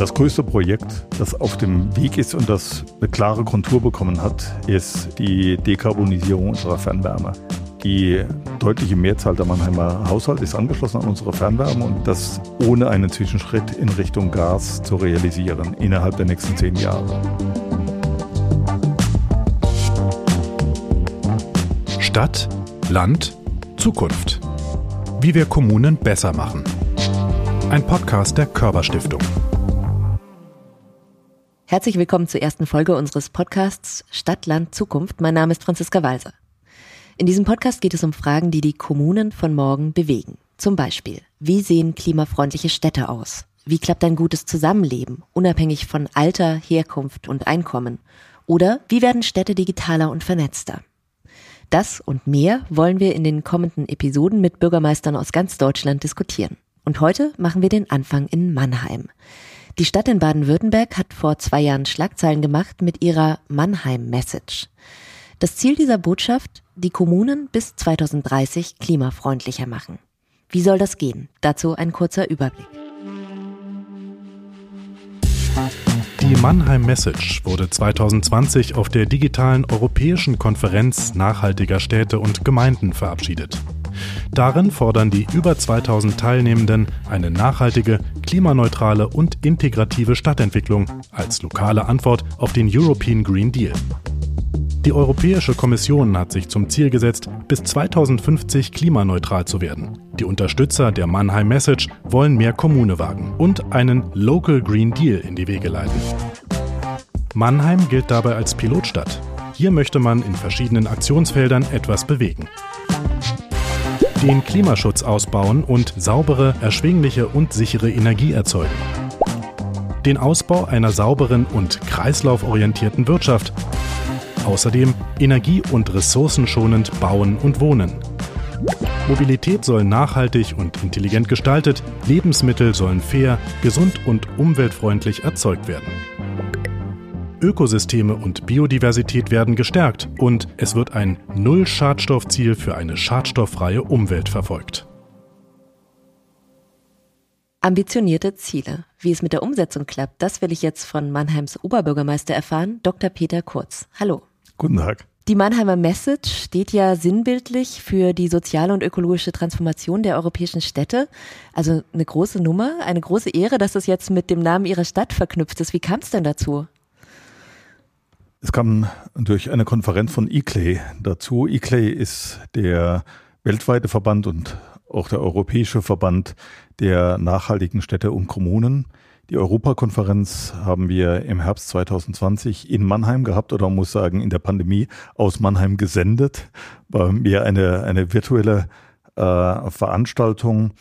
Das größte Projekt, das auf dem Weg ist und das eine klare Kontur bekommen hat, ist die Dekarbonisierung unserer Fernwärme. Die deutliche Mehrzahl der Mannheimer Haushalte ist angeschlossen an unsere Fernwärme und das ohne einen Zwischenschritt in Richtung Gas zu realisieren innerhalb der nächsten zehn Jahre. Stadt, Land, Zukunft. Wie wir Kommunen besser machen. Ein Podcast der Körperstiftung. Herzlich willkommen zur ersten Folge unseres Podcasts Stadt, Land, Zukunft. Mein Name ist Franziska Walser. In diesem Podcast geht es um Fragen, die die Kommunen von morgen bewegen. Zum Beispiel, wie sehen klimafreundliche Städte aus? Wie klappt ein gutes Zusammenleben, unabhängig von Alter, Herkunft und Einkommen? Oder wie werden Städte digitaler und vernetzter? Das und mehr wollen wir in den kommenden Episoden mit Bürgermeistern aus ganz Deutschland diskutieren. Und heute machen wir den Anfang in Mannheim. Die Stadt in Baden-Württemberg hat vor zwei Jahren Schlagzeilen gemacht mit ihrer Mannheim Message. Das Ziel dieser Botschaft, die Kommunen bis 2030 klimafreundlicher machen. Wie soll das gehen? Dazu ein kurzer Überblick. Die Mannheim Message wurde 2020 auf der digitalen Europäischen Konferenz nachhaltiger Städte und Gemeinden verabschiedet. Darin fordern die über 2000 Teilnehmenden eine nachhaltige, klimaneutrale und integrative Stadtentwicklung als lokale Antwort auf den European Green Deal. Die Europäische Kommission hat sich zum Ziel gesetzt, bis 2050 klimaneutral zu werden. Die Unterstützer der Mannheim Message wollen mehr Kommune wagen und einen Local Green Deal in die Wege leiten. Mannheim gilt dabei als Pilotstadt. Hier möchte man in verschiedenen Aktionsfeldern etwas bewegen den Klimaschutz ausbauen und saubere, erschwingliche und sichere Energie erzeugen. Den Ausbau einer sauberen und kreislauforientierten Wirtschaft. Außerdem energie- und ressourcenschonend bauen und wohnen. Mobilität soll nachhaltig und intelligent gestaltet, Lebensmittel sollen fair, gesund und umweltfreundlich erzeugt werden. Ökosysteme und Biodiversität werden gestärkt und es wird ein Null-Schadstoffziel für eine schadstofffreie Umwelt verfolgt. Ambitionierte Ziele. Wie es mit der Umsetzung klappt, das will ich jetzt von Mannheims Oberbürgermeister erfahren, Dr. Peter Kurz. Hallo. Guten Tag. Die Mannheimer Message steht ja sinnbildlich für die soziale und ökologische Transformation der europäischen Städte. Also eine große Nummer, eine große Ehre, dass das jetzt mit dem Namen Ihrer Stadt verknüpft ist. Wie kam es denn dazu? Es kam durch eine Konferenz von ICLEI dazu. ICLEI ist der weltweite Verband und auch der europäische Verband der nachhaltigen Städte und Kommunen. Die Europakonferenz haben wir im Herbst 2020 in Mannheim gehabt oder muss sagen in der Pandemie aus Mannheim gesendet. War mehr eine, eine virtuelle äh, Veranstaltung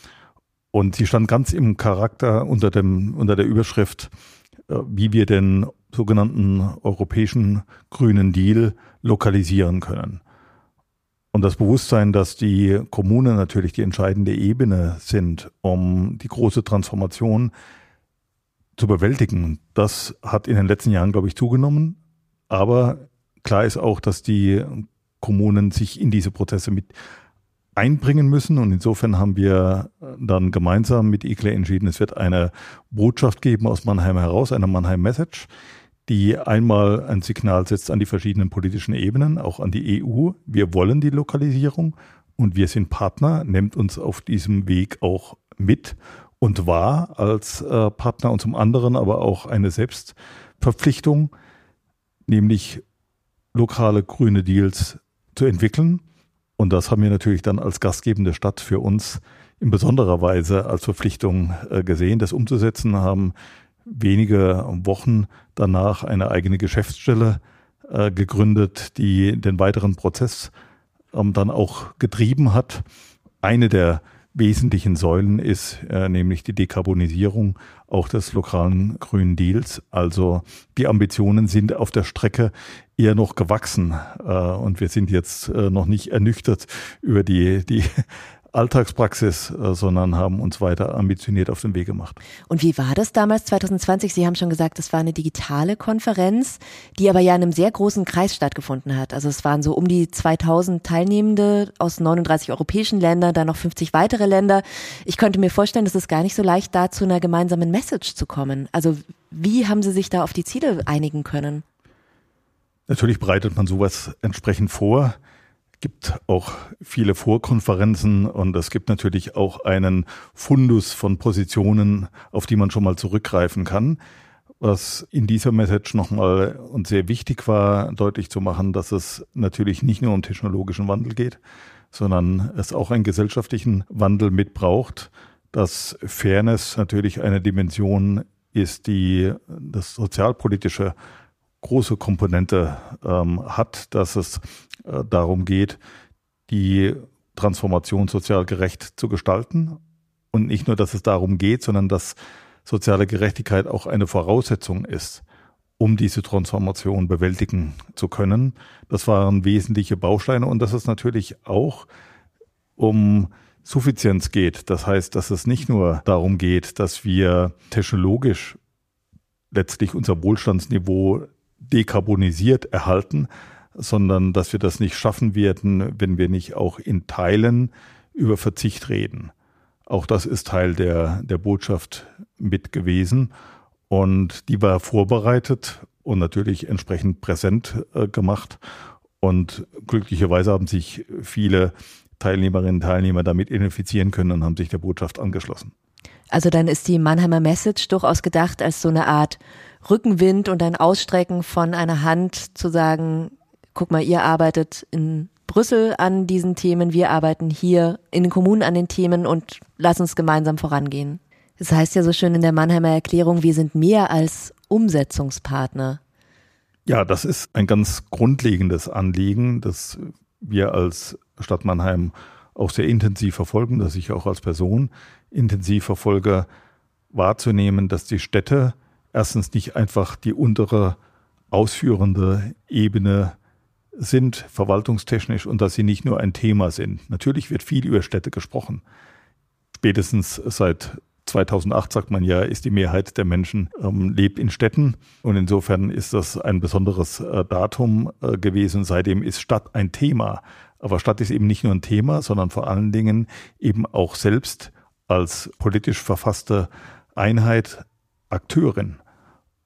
und sie stand ganz im Charakter unter dem, unter der Überschrift, wie wir denn sogenannten europäischen grünen Deal lokalisieren können. Und das Bewusstsein, dass die Kommunen natürlich die entscheidende Ebene sind, um die große Transformation zu bewältigen, das hat in den letzten Jahren, glaube ich, zugenommen. Aber klar ist auch, dass die Kommunen sich in diese Prozesse mit einbringen müssen. Und insofern haben wir dann gemeinsam mit ICLE entschieden, es wird eine Botschaft geben aus Mannheim heraus, eine Mannheim Message, die einmal ein Signal setzt an die verschiedenen politischen Ebenen, auch an die EU. Wir wollen die Lokalisierung und wir sind Partner, nimmt uns auf diesem Weg auch mit und wahr als äh, Partner und zum anderen aber auch eine Selbstverpflichtung, nämlich lokale grüne Deals zu entwickeln. Und das haben wir natürlich dann als gastgebende Stadt für uns in besonderer Weise als Verpflichtung äh, gesehen, das umzusetzen, haben wenige Wochen danach eine eigene Geschäftsstelle äh, gegründet, die den weiteren Prozess ähm, dann auch getrieben hat. Eine der wesentlichen Säulen ist äh, nämlich die Dekarbonisierung auch des lokalen Grünen Deals. Also die Ambitionen sind auf der Strecke eher noch gewachsen äh, und wir sind jetzt äh, noch nicht ernüchtert über die, die Alltagspraxis, äh, sondern haben uns weiter ambitioniert auf den Weg gemacht. Und wie war das damals 2020? Sie haben schon gesagt, es war eine digitale Konferenz, die aber ja in einem sehr großen Kreis stattgefunden hat. Also es waren so um die 2000 Teilnehmende aus 39 europäischen Ländern, dann noch 50 weitere Länder. Ich könnte mir vorstellen, es ist gar nicht so leicht, da zu einer gemeinsamen Message zu kommen. Also wie haben Sie sich da auf die Ziele einigen können? Natürlich bereitet man sowas entsprechend vor gibt auch viele Vorkonferenzen und es gibt natürlich auch einen Fundus von Positionen, auf die man schon mal zurückgreifen kann. Was in dieser Message nochmal und sehr wichtig war, deutlich zu machen, dass es natürlich nicht nur um technologischen Wandel geht, sondern es auch einen gesellschaftlichen Wandel mitbraucht, dass Fairness natürlich eine Dimension ist, die das sozialpolitische große Komponente ähm, hat, dass es äh, darum geht, die Transformation sozial gerecht zu gestalten. Und nicht nur, dass es darum geht, sondern dass soziale Gerechtigkeit auch eine Voraussetzung ist, um diese Transformation bewältigen zu können. Das waren wesentliche Bausteine und dass es natürlich auch um Suffizienz geht. Das heißt, dass es nicht nur darum geht, dass wir technologisch letztlich unser Wohlstandsniveau dekarbonisiert erhalten, sondern dass wir das nicht schaffen werden, wenn wir nicht auch in Teilen über Verzicht reden. Auch das ist Teil der, der Botschaft mit gewesen. Und die war vorbereitet und natürlich entsprechend präsent äh, gemacht. Und glücklicherweise haben sich viele Teilnehmerinnen und Teilnehmer damit identifizieren können und haben sich der Botschaft angeschlossen. Also dann ist die Mannheimer Message durchaus gedacht als so eine Art Rückenwind und ein Ausstrecken von einer Hand zu sagen, guck mal, ihr arbeitet in Brüssel an diesen Themen, wir arbeiten hier in den Kommunen an den Themen und lass uns gemeinsam vorangehen. Es das heißt ja so schön in der Mannheimer Erklärung, wir sind mehr als Umsetzungspartner. Ja, das ist ein ganz grundlegendes Anliegen, das wir als Stadt Mannheim auch sehr intensiv verfolgen, dass ich auch als Person intensiv verfolge, wahrzunehmen, dass die Städte erstens nicht einfach die untere ausführende Ebene sind, verwaltungstechnisch, und dass sie nicht nur ein Thema sind. Natürlich wird viel über Städte gesprochen. Spätestens seit 2008 sagt man ja, ist die Mehrheit der Menschen ähm, lebt in Städten und insofern ist das ein besonderes äh, Datum äh, gewesen. Seitdem ist Stadt ein Thema. Aber Stadt ist eben nicht nur ein Thema, sondern vor allen Dingen eben auch selbst als politisch verfasste Einheit Akteurin.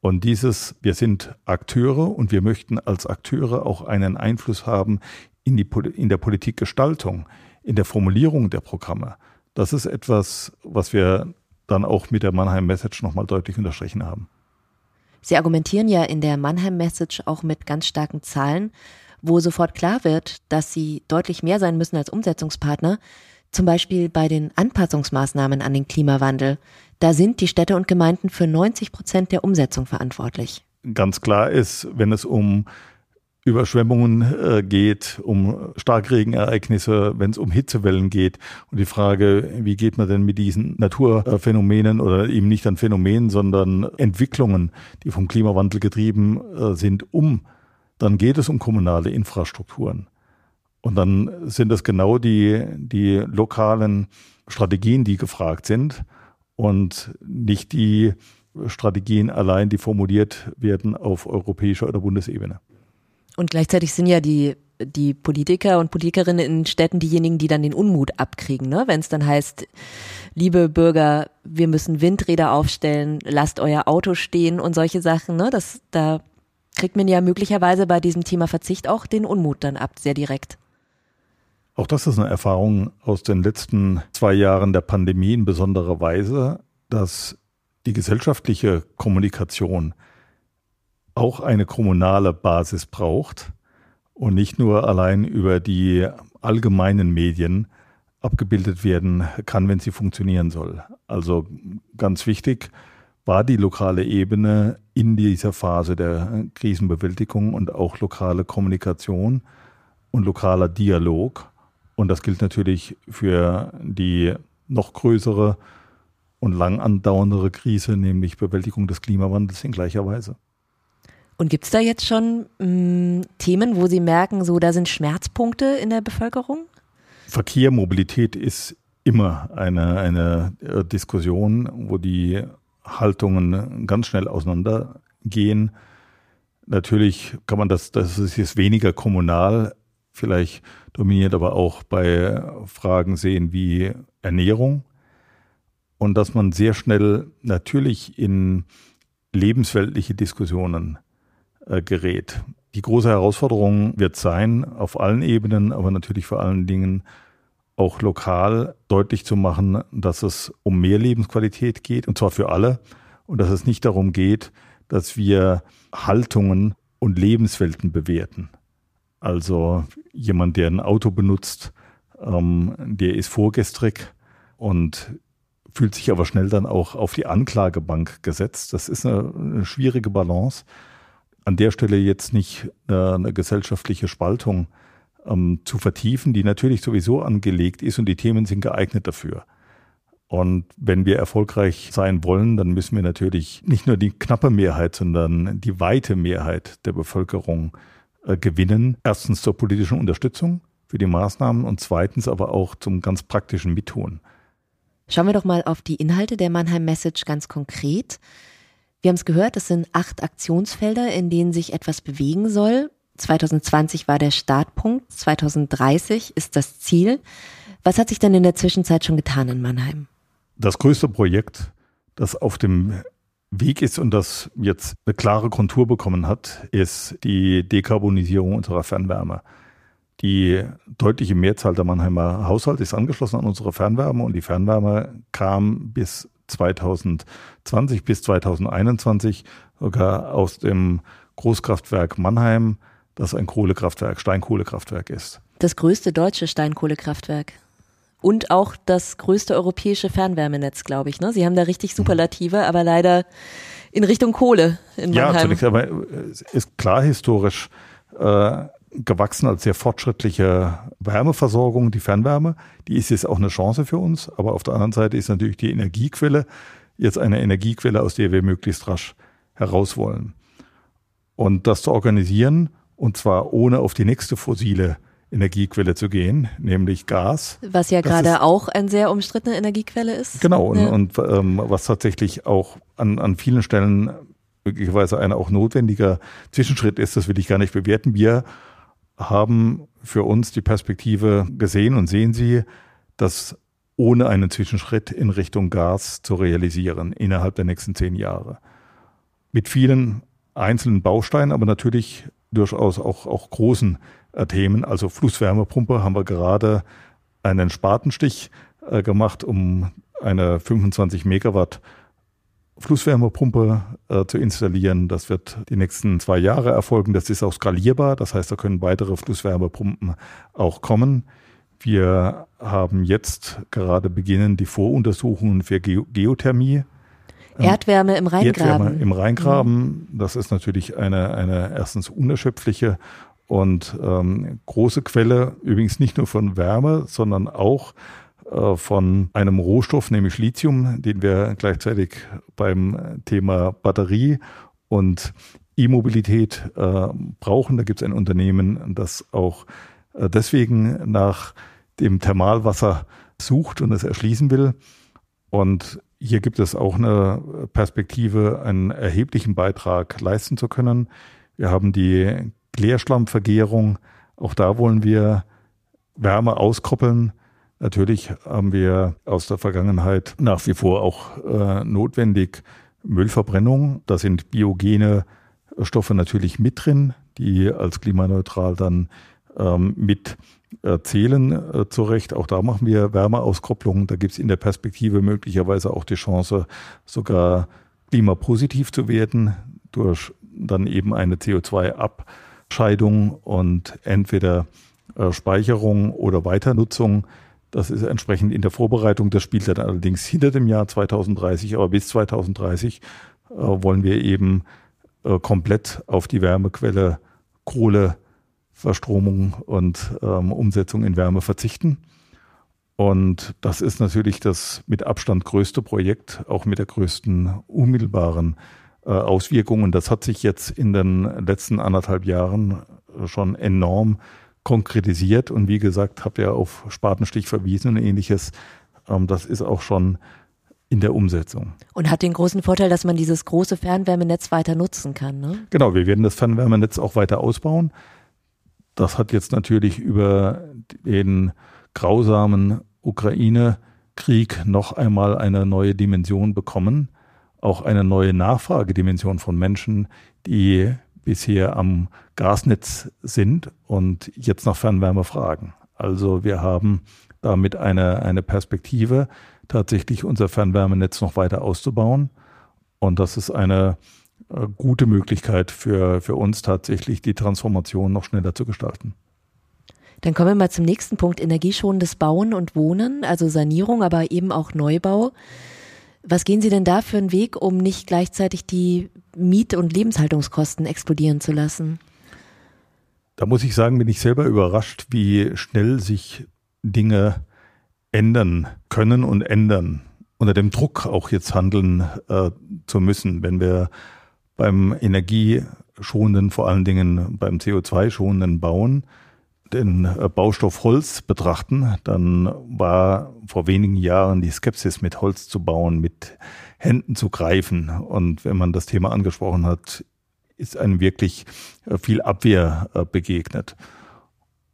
Und dieses, wir sind Akteure und wir möchten als Akteure auch einen Einfluss haben in, die, in der Politikgestaltung, in der Formulierung der Programme. Das ist etwas, was wir dann auch mit der Mannheim Message nochmal deutlich unterstrichen haben. Sie argumentieren ja in der Mannheim Message auch mit ganz starken Zahlen, wo sofort klar wird, dass sie deutlich mehr sein müssen als Umsetzungspartner, zum Beispiel bei den Anpassungsmaßnahmen an den Klimawandel. Da sind die Städte und Gemeinden für 90 Prozent der Umsetzung verantwortlich. Ganz klar ist, wenn es um Überschwemmungen äh, geht, um Starkregenereignisse, wenn es um Hitzewellen geht und die Frage, wie geht man denn mit diesen Naturphänomenen oder eben nicht an Phänomenen, sondern Entwicklungen, die vom Klimawandel getrieben äh, sind, um, dann geht es um kommunale Infrastrukturen. Und dann sind es genau die, die lokalen Strategien, die gefragt sind und nicht die Strategien allein, die formuliert werden auf europäischer oder Bundesebene. Und gleichzeitig sind ja die, die Politiker und Politikerinnen in Städten diejenigen, die dann den Unmut abkriegen, ne? wenn es dann heißt, liebe Bürger, wir müssen Windräder aufstellen, lasst euer Auto stehen und solche Sachen. Ne? Das, da kriegt man ja möglicherweise bei diesem Thema Verzicht auch den Unmut dann ab, sehr direkt. Auch das ist eine Erfahrung aus den letzten zwei Jahren der Pandemie in besonderer Weise, dass die gesellschaftliche Kommunikation auch eine kommunale Basis braucht und nicht nur allein über die allgemeinen Medien abgebildet werden kann, wenn sie funktionieren soll. Also ganz wichtig war die lokale Ebene in dieser Phase der Krisenbewältigung und auch lokale Kommunikation und lokaler Dialog und das gilt natürlich für die noch größere und lang andauernde Krise, nämlich Bewältigung des Klimawandels in gleicher Weise. Und gibt es da jetzt schon mh, mm, Themen, wo Sie merken, so da sind Schmerzpunkte in der Bevölkerung? Verkehr, Mobilität ist immer eine, eine äh, Diskussion, wo die Haltungen ganz schnell auseinandergehen. Natürlich kann man das, das ist jetzt weniger kommunal, vielleicht dominiert aber auch bei Fragen sehen wie Ernährung und dass man sehr schnell natürlich in lebensweltliche Diskussionen äh, gerät. Die große Herausforderung wird sein, auf allen Ebenen, aber natürlich vor allen Dingen auch lokal deutlich zu machen, dass es um mehr Lebensqualität geht, und zwar für alle, und dass es nicht darum geht, dass wir Haltungen und Lebenswelten bewerten. Also jemand, der ein Auto benutzt, ähm, der ist vorgestrig und fühlt sich aber schnell dann auch auf die Anklagebank gesetzt. Das ist eine, eine schwierige Balance. An der Stelle jetzt nicht eine, eine gesellschaftliche Spaltung ähm, zu vertiefen, die natürlich sowieso angelegt ist und die Themen sind geeignet dafür. Und wenn wir erfolgreich sein wollen, dann müssen wir natürlich nicht nur die knappe Mehrheit, sondern die weite Mehrheit der Bevölkerung äh, gewinnen. Erstens zur politischen Unterstützung für die Maßnahmen und zweitens aber auch zum ganz praktischen Mittun. Schauen wir doch mal auf die Inhalte der Mannheim Message ganz konkret. Wir haben es gehört, es sind acht Aktionsfelder, in denen sich etwas bewegen soll. 2020 war der Startpunkt, 2030 ist das Ziel. Was hat sich denn in der Zwischenzeit schon getan in Mannheim? Das größte Projekt, das auf dem Weg ist und das jetzt eine klare Kontur bekommen hat, ist die Dekarbonisierung unserer Fernwärme. Die deutliche Mehrzahl der Mannheimer Haushalte ist angeschlossen an unsere Fernwärme und die Fernwärme kam bis 2020 bis 2021 sogar aus dem Großkraftwerk Mannheim, das ein Kohlekraftwerk, Steinkohlekraftwerk ist. Das größte deutsche Steinkohlekraftwerk. Und auch das größte europäische Fernwärmenetz, glaube ich. Ne? Sie haben da richtig Superlative, aber leider in Richtung Kohle in Mannheim. Ja, zunächst aber ist klar historisch äh, gewachsen als sehr fortschrittliche Wärmeversorgung, die Fernwärme. Die ist jetzt auch eine Chance für uns. Aber auf der anderen Seite ist natürlich die Energiequelle jetzt eine Energiequelle, aus der wir möglichst rasch heraus wollen. Und das zu organisieren, und zwar ohne auf die nächste fossile Energiequelle zu gehen, nämlich Gas. Was ja gerade auch eine sehr umstrittene Energiequelle ist. Genau, ja. und, und ähm, was tatsächlich auch an, an vielen Stellen möglicherweise ein auch notwendiger Zwischenschritt ist, das will ich gar nicht bewerten. Wir haben für uns die Perspektive gesehen und sehen sie, das ohne einen Zwischenschritt in Richtung Gas zu realisieren innerhalb der nächsten zehn Jahre. Mit vielen einzelnen Bausteinen, aber natürlich durchaus auch, auch großen Themen. Also Flusswärmepumpe haben wir gerade einen Spatenstich äh, gemacht, um eine 25 Megawatt Flusswärmepumpe äh, zu installieren. Das wird die nächsten zwei Jahre erfolgen. Das ist auch skalierbar. Das heißt, da können weitere Flusswärmepumpen auch kommen. Wir haben jetzt gerade beginnen die Voruntersuchungen für Ge Geothermie. Ähm, Erdwärme im Rheingraben. Erdwärme im Rheingraben. Mhm. Das ist natürlich eine, eine erstens unerschöpfliche und ähm, große Quelle, übrigens nicht nur von Wärme, sondern auch äh, von einem Rohstoff, nämlich Lithium, den wir gleichzeitig beim Thema Batterie und E-Mobilität äh, brauchen. Da gibt es ein Unternehmen, das auch äh, deswegen nach dem Thermalwasser sucht und es erschließen will. Und hier gibt es auch eine Perspektive, einen erheblichen Beitrag leisten zu können. Wir haben die Klärschlammvergärung. Auch da wollen wir Wärme auskoppeln Natürlich haben wir aus der Vergangenheit nach wie vor auch äh, notwendig Müllverbrennung. Da sind biogene Stoffe natürlich mit drin, die als klimaneutral dann ähm, mit zählen äh, zu. Auch da machen wir Wärmeauskopplung. Da gibt es in der Perspektive möglicherweise auch die Chance, sogar klimapositiv zu werden durch dann eben eine CO2-Abscheidung und entweder äh, Speicherung oder Weiternutzung das ist entsprechend in der Vorbereitung. Das spielt dann allerdings hinter dem Jahr 2030. Aber bis 2030 äh, wollen wir eben äh, komplett auf die Wärmequelle Kohle, Verstromung und ähm, Umsetzung in Wärme verzichten. Und das ist natürlich das mit Abstand größte Projekt, auch mit der größten unmittelbaren Auswirkungen. Das hat sich jetzt in den letzten anderthalb Jahren schon enorm konkretisiert und wie gesagt, habe ja auf Spatenstich verwiesen und ähnliches. Ähm, das ist auch schon in der Umsetzung. Und hat den großen Vorteil, dass man dieses große Fernwärmenetz weiter nutzen kann. Ne? Genau, wir werden das Fernwärmenetz auch weiter ausbauen. Das hat jetzt natürlich über den grausamen Ukraine-Krieg noch einmal eine neue Dimension bekommen, auch eine neue Nachfragedimension von Menschen, die bisher am Gasnetz sind und jetzt nach Fernwärme fragen. Also wir haben damit eine, eine Perspektive, tatsächlich unser Fernwärmenetz noch weiter auszubauen. Und das ist eine äh, gute Möglichkeit für, für uns tatsächlich die Transformation noch schneller zu gestalten. Dann kommen wir mal zum nächsten Punkt, energieschonendes Bauen und Wohnen, also Sanierung, aber eben auch Neubau. Was gehen Sie denn da für einen Weg, um nicht gleichzeitig die Miet- und Lebenshaltungskosten explodieren zu lassen? Da muss ich sagen, bin ich selber überrascht, wie schnell sich Dinge ändern können und ändern. Unter dem Druck auch jetzt handeln äh, zu müssen, wenn wir beim energieschonenden, vor allen Dingen beim CO2-schonenden Bauen, den äh, Baustoff Holz betrachten, dann war vor wenigen Jahren die Skepsis mit Holz zu bauen, mit Händen zu greifen. Und wenn man das Thema angesprochen hat, ist einem wirklich äh, viel Abwehr äh, begegnet.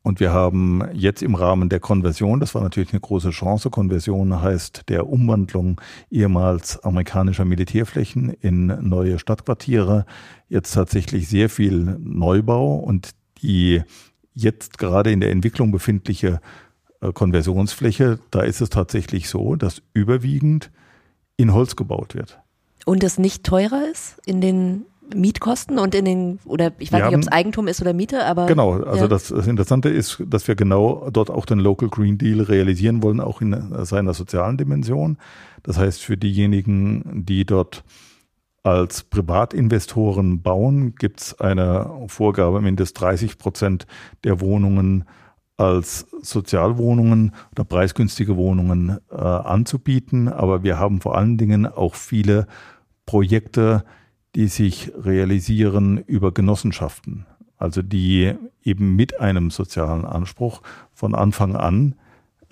Und wir haben jetzt im Rahmen der Konversion, das war natürlich eine große Chance, Konversion heißt der Umwandlung ehemals amerikanischer Militärflächen in neue Stadtquartiere, jetzt tatsächlich sehr viel Neubau und die jetzt gerade in der Entwicklung befindliche äh, Konversionsfläche, da ist es tatsächlich so, dass überwiegend in Holz gebaut wird. Und es nicht teurer ist in den Mietkosten und in den, oder ich weiß wir nicht, ob es Eigentum ist oder Miete, aber. Genau, also ja. das, das, Interessante ist, dass wir genau dort auch den Local Green Deal realisieren wollen, auch in seiner sozialen Dimension. Das heißt, für diejenigen, die dort als Privatinvestoren bauen, gibt es eine Vorgabe, mindestens 30 Prozent der Wohnungen als Sozialwohnungen oder preisgünstige Wohnungen äh, anzubieten. Aber wir haben vor allen Dingen auch viele Projekte, die sich realisieren über Genossenschaften. Also die eben mit einem sozialen Anspruch von Anfang an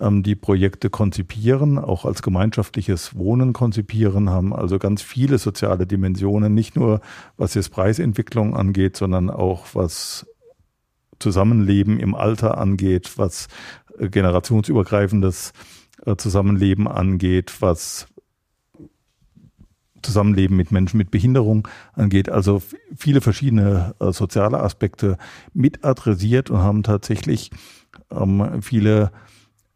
die Projekte konzipieren, auch als gemeinschaftliches Wohnen konzipieren, haben also ganz viele soziale Dimensionen, nicht nur was jetzt Preisentwicklung angeht, sondern auch was Zusammenleben im Alter angeht, was äh, generationsübergreifendes äh, Zusammenleben angeht, was Zusammenleben mit Menschen mit Behinderung angeht. Also viele verschiedene äh, soziale Aspekte mit adressiert und haben tatsächlich ähm, viele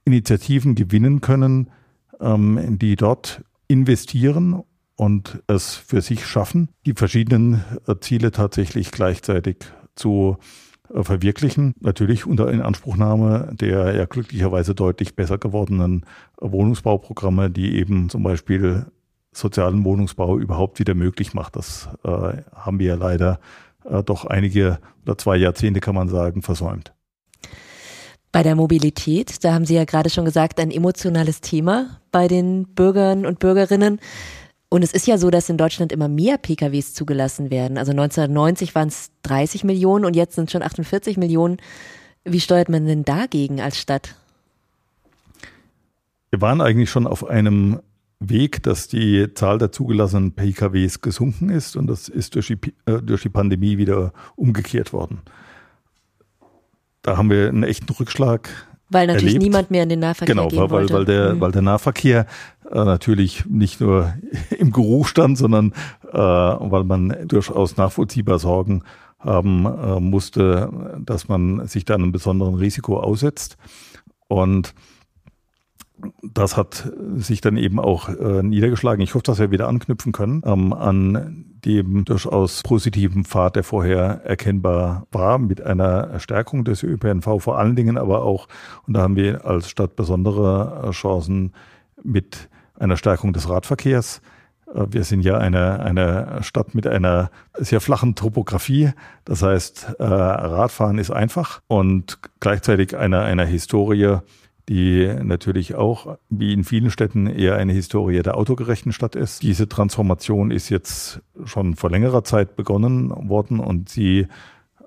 Initiativen gewinnen können, ähm, die dort investieren und es für sich schaffen, die verschiedenen äh, Ziele tatsächlich gleichzeitig zu äh, verwirklichen. Natürlich unter Inanspruchnahme der ja glücklicherweise deutlich besser gewordenen Wohnungsbauprogramme, die eben zum Beispiel sozialen Wohnungsbau überhaupt wieder möglich macht. Das äh, haben wir ja leider äh, doch einige oder zwei Jahrzehnte, kann man sagen, versäumt. Bei der Mobilität, da haben Sie ja gerade schon gesagt, ein emotionales Thema bei den Bürgern und Bürgerinnen. Und es ist ja so, dass in Deutschland immer mehr PKWs zugelassen werden. Also 1990 waren es 30 Millionen und jetzt sind es schon 48 Millionen. Wie steuert man denn dagegen als Stadt? Wir waren eigentlich schon auf einem Weg, dass die Zahl der zugelassenen PKWs gesunken ist und das ist durch die, äh, durch die Pandemie wieder umgekehrt worden. Da haben wir einen echten Rückschlag. Weil natürlich erlebt. niemand mehr in den Nahverkehr genau, gehen weil, wollte. weil, der, mhm. weil der Nahverkehr äh, natürlich nicht nur im Geruch stand, sondern äh, weil man durchaus nachvollziehbar Sorgen haben äh, musste, dass man sich da einem besonderen Risiko aussetzt. Und das hat sich dann eben auch äh, niedergeschlagen. Ich hoffe, dass wir wieder anknüpfen können ähm, an dem durchaus positiven Pfad, der vorher erkennbar war, mit einer Stärkung des ÖPNV vor allen Dingen, aber auch, und da haben wir als Stadt besondere äh, Chancen mit einer Stärkung des Radverkehrs. Äh, wir sind ja eine, eine Stadt mit einer sehr flachen Topografie. Das heißt, äh, Radfahren ist einfach und gleichzeitig einer, einer Historie, die natürlich auch, wie in vielen Städten, eher eine Historie der autogerechten Stadt ist. Diese Transformation ist jetzt schon vor längerer Zeit begonnen worden und sie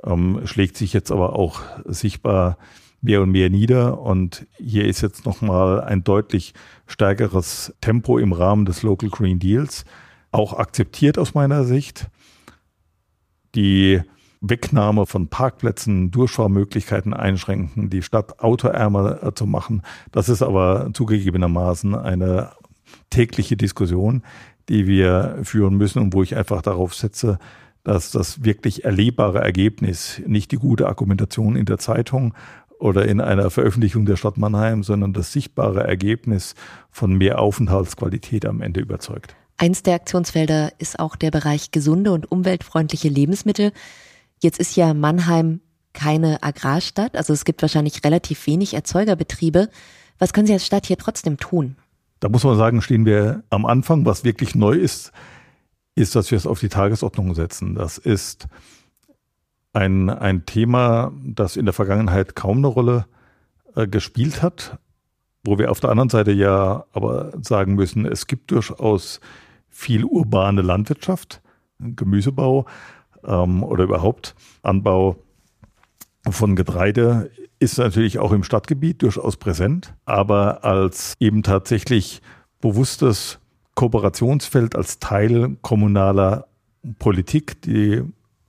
ähm, schlägt sich jetzt aber auch sichtbar mehr und mehr nieder. Und hier ist jetzt nochmal ein deutlich stärkeres Tempo im Rahmen des Local Green Deals auch akzeptiert aus meiner Sicht. Die Wegnahme von Parkplätzen, Durchfahrmöglichkeiten einschränken, die Stadt autoärmer äh, zu machen. Das ist aber zugegebenermaßen eine tägliche Diskussion, die wir führen müssen und wo ich einfach darauf setze, dass das wirklich erlebbare Ergebnis, nicht die gute Argumentation in der Zeitung oder in einer Veröffentlichung der Stadt Mannheim, sondern das sichtbare Ergebnis von mehr Aufenthaltsqualität am Ende überzeugt. Eins der Aktionsfelder ist auch der Bereich gesunde und umweltfreundliche Lebensmittel. Jetzt ist ja Mannheim keine Agrarstadt, also es gibt wahrscheinlich relativ wenig Erzeugerbetriebe. Was können Sie als Stadt hier trotzdem tun? Da muss man sagen, stehen wir am Anfang. Was wirklich neu ist, ist, dass wir es auf die Tagesordnung setzen. Das ist ein, ein Thema, das in der Vergangenheit kaum eine Rolle äh, gespielt hat, wo wir auf der anderen Seite ja aber sagen müssen, es gibt durchaus viel urbane Landwirtschaft, Gemüsebau ähm, oder überhaupt Anbau von Getreide ist natürlich auch im Stadtgebiet durchaus präsent, aber als eben tatsächlich bewusstes Kooperationsfeld, als Teil kommunaler Politik, die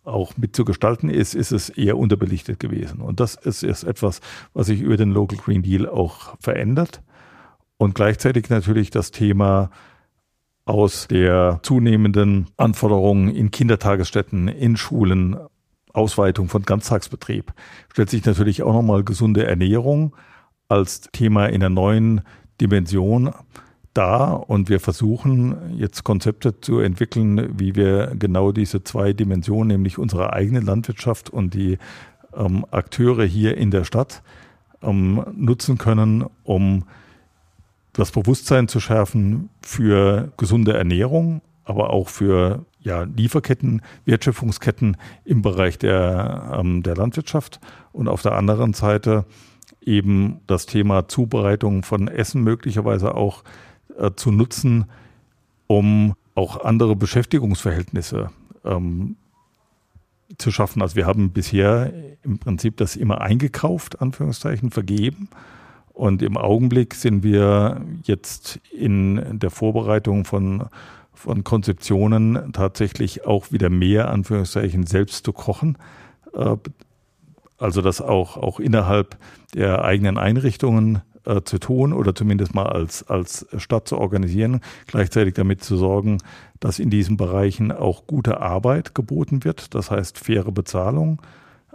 auch mitzugestalten ist, ist es eher unterbelichtet gewesen. Und das ist, ist etwas, was sich über den Local Green Deal auch verändert. Und gleichzeitig natürlich das Thema aus der zunehmenden Anforderungen in Kindertagesstätten, in Schulen, Ausweitung von Ganztagsbetrieb, stellt sich natürlich auch nochmal gesunde Ernährung als Thema in einer neuen Dimension dar. Und wir versuchen jetzt Konzepte zu entwickeln, wie wir genau diese zwei Dimensionen, nämlich unsere eigene Landwirtschaft und die ähm, Akteure hier in der Stadt ähm, nutzen können, um das Bewusstsein zu schärfen für gesunde Ernährung, aber auch für ja, Lieferketten, Wertschöpfungsketten im Bereich der, ähm, der Landwirtschaft und auf der anderen Seite eben das Thema Zubereitung von Essen möglicherweise auch äh, zu nutzen, um auch andere Beschäftigungsverhältnisse ähm, zu schaffen. Also wir haben bisher im Prinzip das immer eingekauft, Anführungszeichen, vergeben. Und im Augenblick sind wir jetzt in der Vorbereitung von, von Konzeptionen tatsächlich auch wieder mehr, Anführungszeichen, selbst zu kochen. Äh, also das auch, auch innerhalb der eigenen Einrichtungen äh, zu tun oder zumindest mal als, als Stadt zu organisieren, gleichzeitig damit zu sorgen, dass in diesen Bereichen auch gute Arbeit geboten wird, das heißt faire Bezahlung,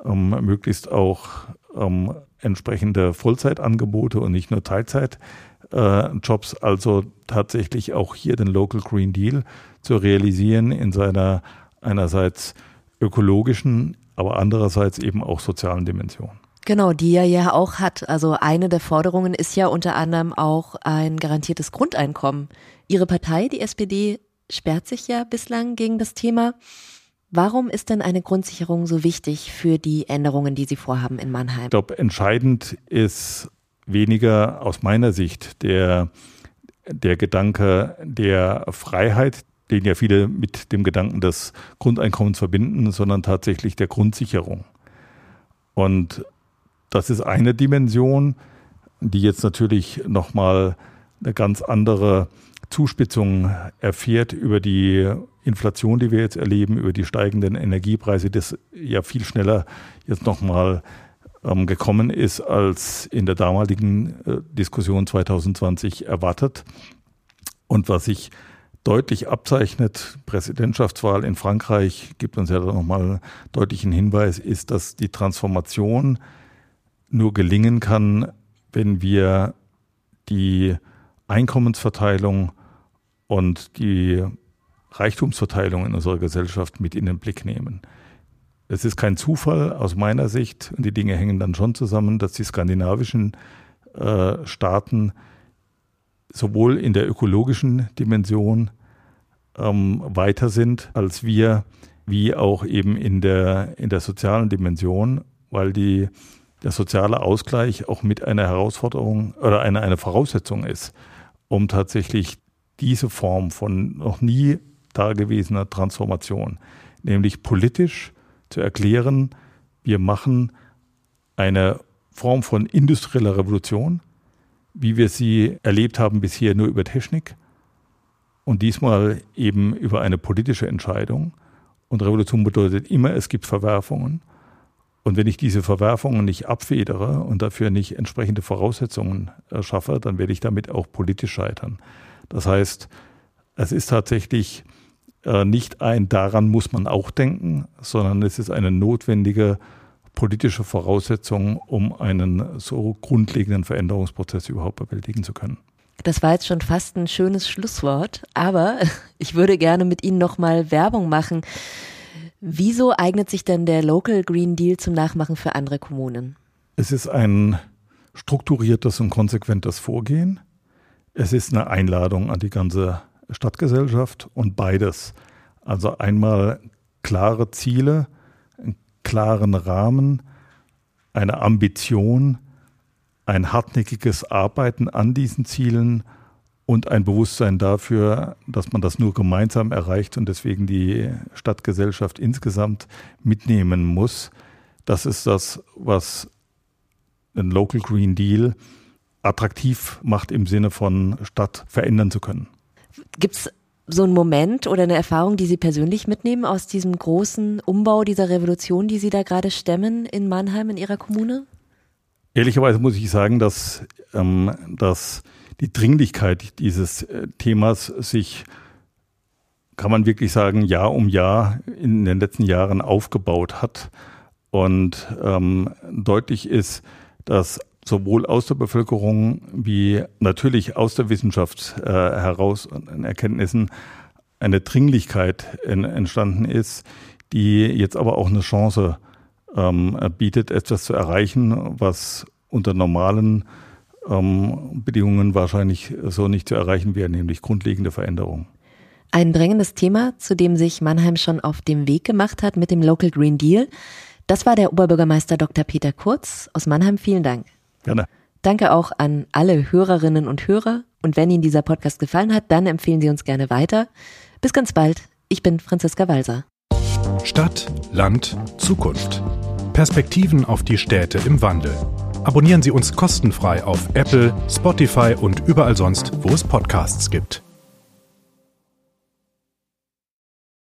ähm, möglichst auch ähm, entsprechende Vollzeitangebote und nicht nur Teilzeitjobs, äh, also tatsächlich auch hier den Local Green Deal zu realisieren in seiner einerseits ökologischen, aber andererseits eben auch sozialen Dimension. Genau, die er ja auch hat. Also eine der Forderungen ist ja unter anderem auch ein garantiertes Grundeinkommen. Ihre Partei, die SPD, sperrt sich ja bislang gegen das Thema. Warum ist denn eine Grundsicherung so wichtig für die Änderungen, die Sie vorhaben in Mannheim? Ich glaube, entscheidend ist weniger aus meiner Sicht der, der Gedanke der Freiheit, den ja viele mit dem Gedanken des Grundeinkommens verbinden, sondern tatsächlich der Grundsicherung. Und das ist eine Dimension, die jetzt natürlich nochmal eine ganz andere Zuspitzung erfährt über die Inflation, die wir jetzt erleben, über die steigenden Energiepreise, das ja viel schneller jetzt nochmal ähm, gekommen ist als in der damaligen äh, Diskussion 2020 erwartet. Und was sich deutlich abzeichnet, Präsidentschaftswahl in Frankreich gibt uns ja nochmal deutlichen Hinweis, ist, dass die Transformation nur gelingen kann, wenn wir die Einkommensverteilung und die Reichtumsverteilung in unserer Gesellschaft mit in den Blick nehmen. Es ist kein Zufall aus meiner Sicht, und die Dinge hängen dann schon zusammen, dass die skandinavischen äh, Staaten sowohl in der ökologischen Dimension ähm, weiter sind als wir, wie auch eben in der, in der sozialen Dimension, weil die der soziale Ausgleich auch mit einer Herausforderung oder eine, eine Voraussetzung ist, um tatsächlich diese Form von noch nie dagewesener Transformation, nämlich politisch zu erklären, wir machen eine Form von industrieller Revolution, wie wir sie erlebt haben bisher nur über Technik und diesmal eben über eine politische Entscheidung. Und Revolution bedeutet immer, es gibt Verwerfungen. Und wenn ich diese Verwerfungen nicht abfedere und dafür nicht entsprechende Voraussetzungen erschaffe, dann werde ich damit auch politisch scheitern. Das heißt, es ist tatsächlich nicht ein daran muss man auch denken, sondern es ist eine notwendige politische Voraussetzung, um einen so grundlegenden Veränderungsprozess überhaupt bewältigen zu können. Das war jetzt schon fast ein schönes Schlusswort, aber ich würde gerne mit Ihnen nochmal Werbung machen. Wieso eignet sich denn der Local Green Deal zum Nachmachen für andere Kommunen? Es ist ein strukturiertes und konsequentes Vorgehen. Es ist eine Einladung an die ganze Stadtgesellschaft und beides. Also einmal klare Ziele, einen klaren Rahmen, eine Ambition, ein hartnäckiges Arbeiten an diesen Zielen und ein Bewusstsein dafür, dass man das nur gemeinsam erreicht und deswegen die Stadtgesellschaft insgesamt mitnehmen muss. Das ist das, was ein Local Green Deal attraktiv macht im Sinne von Stadt verändern zu können. Gibt es so einen Moment oder eine Erfahrung, die Sie persönlich mitnehmen aus diesem großen Umbau, dieser Revolution, die Sie da gerade stemmen in Mannheim, in Ihrer Kommune? Ehrlicherweise muss ich sagen, dass, ähm, dass die Dringlichkeit dieses äh, Themas sich, kann man wirklich sagen, Jahr um Jahr in den letzten Jahren aufgebaut hat und ähm, deutlich ist, dass sowohl aus der Bevölkerung wie natürlich aus der Wissenschaft äh, heraus in Erkenntnissen eine Dringlichkeit in, entstanden ist, die jetzt aber auch eine Chance ähm, bietet, etwas zu erreichen, was unter normalen ähm, Bedingungen wahrscheinlich so nicht zu erreichen wäre, nämlich grundlegende Veränderungen. Ein drängendes Thema, zu dem sich Mannheim schon auf dem Weg gemacht hat mit dem Local Green Deal. Das war der Oberbürgermeister Dr. Peter Kurz aus Mannheim. Vielen Dank. Gerne. Danke auch an alle Hörerinnen und Hörer. Und wenn Ihnen dieser Podcast gefallen hat, dann empfehlen Sie uns gerne weiter. Bis ganz bald. Ich bin Franziska Walser. Stadt, Land, Zukunft. Perspektiven auf die Städte im Wandel. Abonnieren Sie uns kostenfrei auf Apple, Spotify und überall sonst, wo es Podcasts gibt.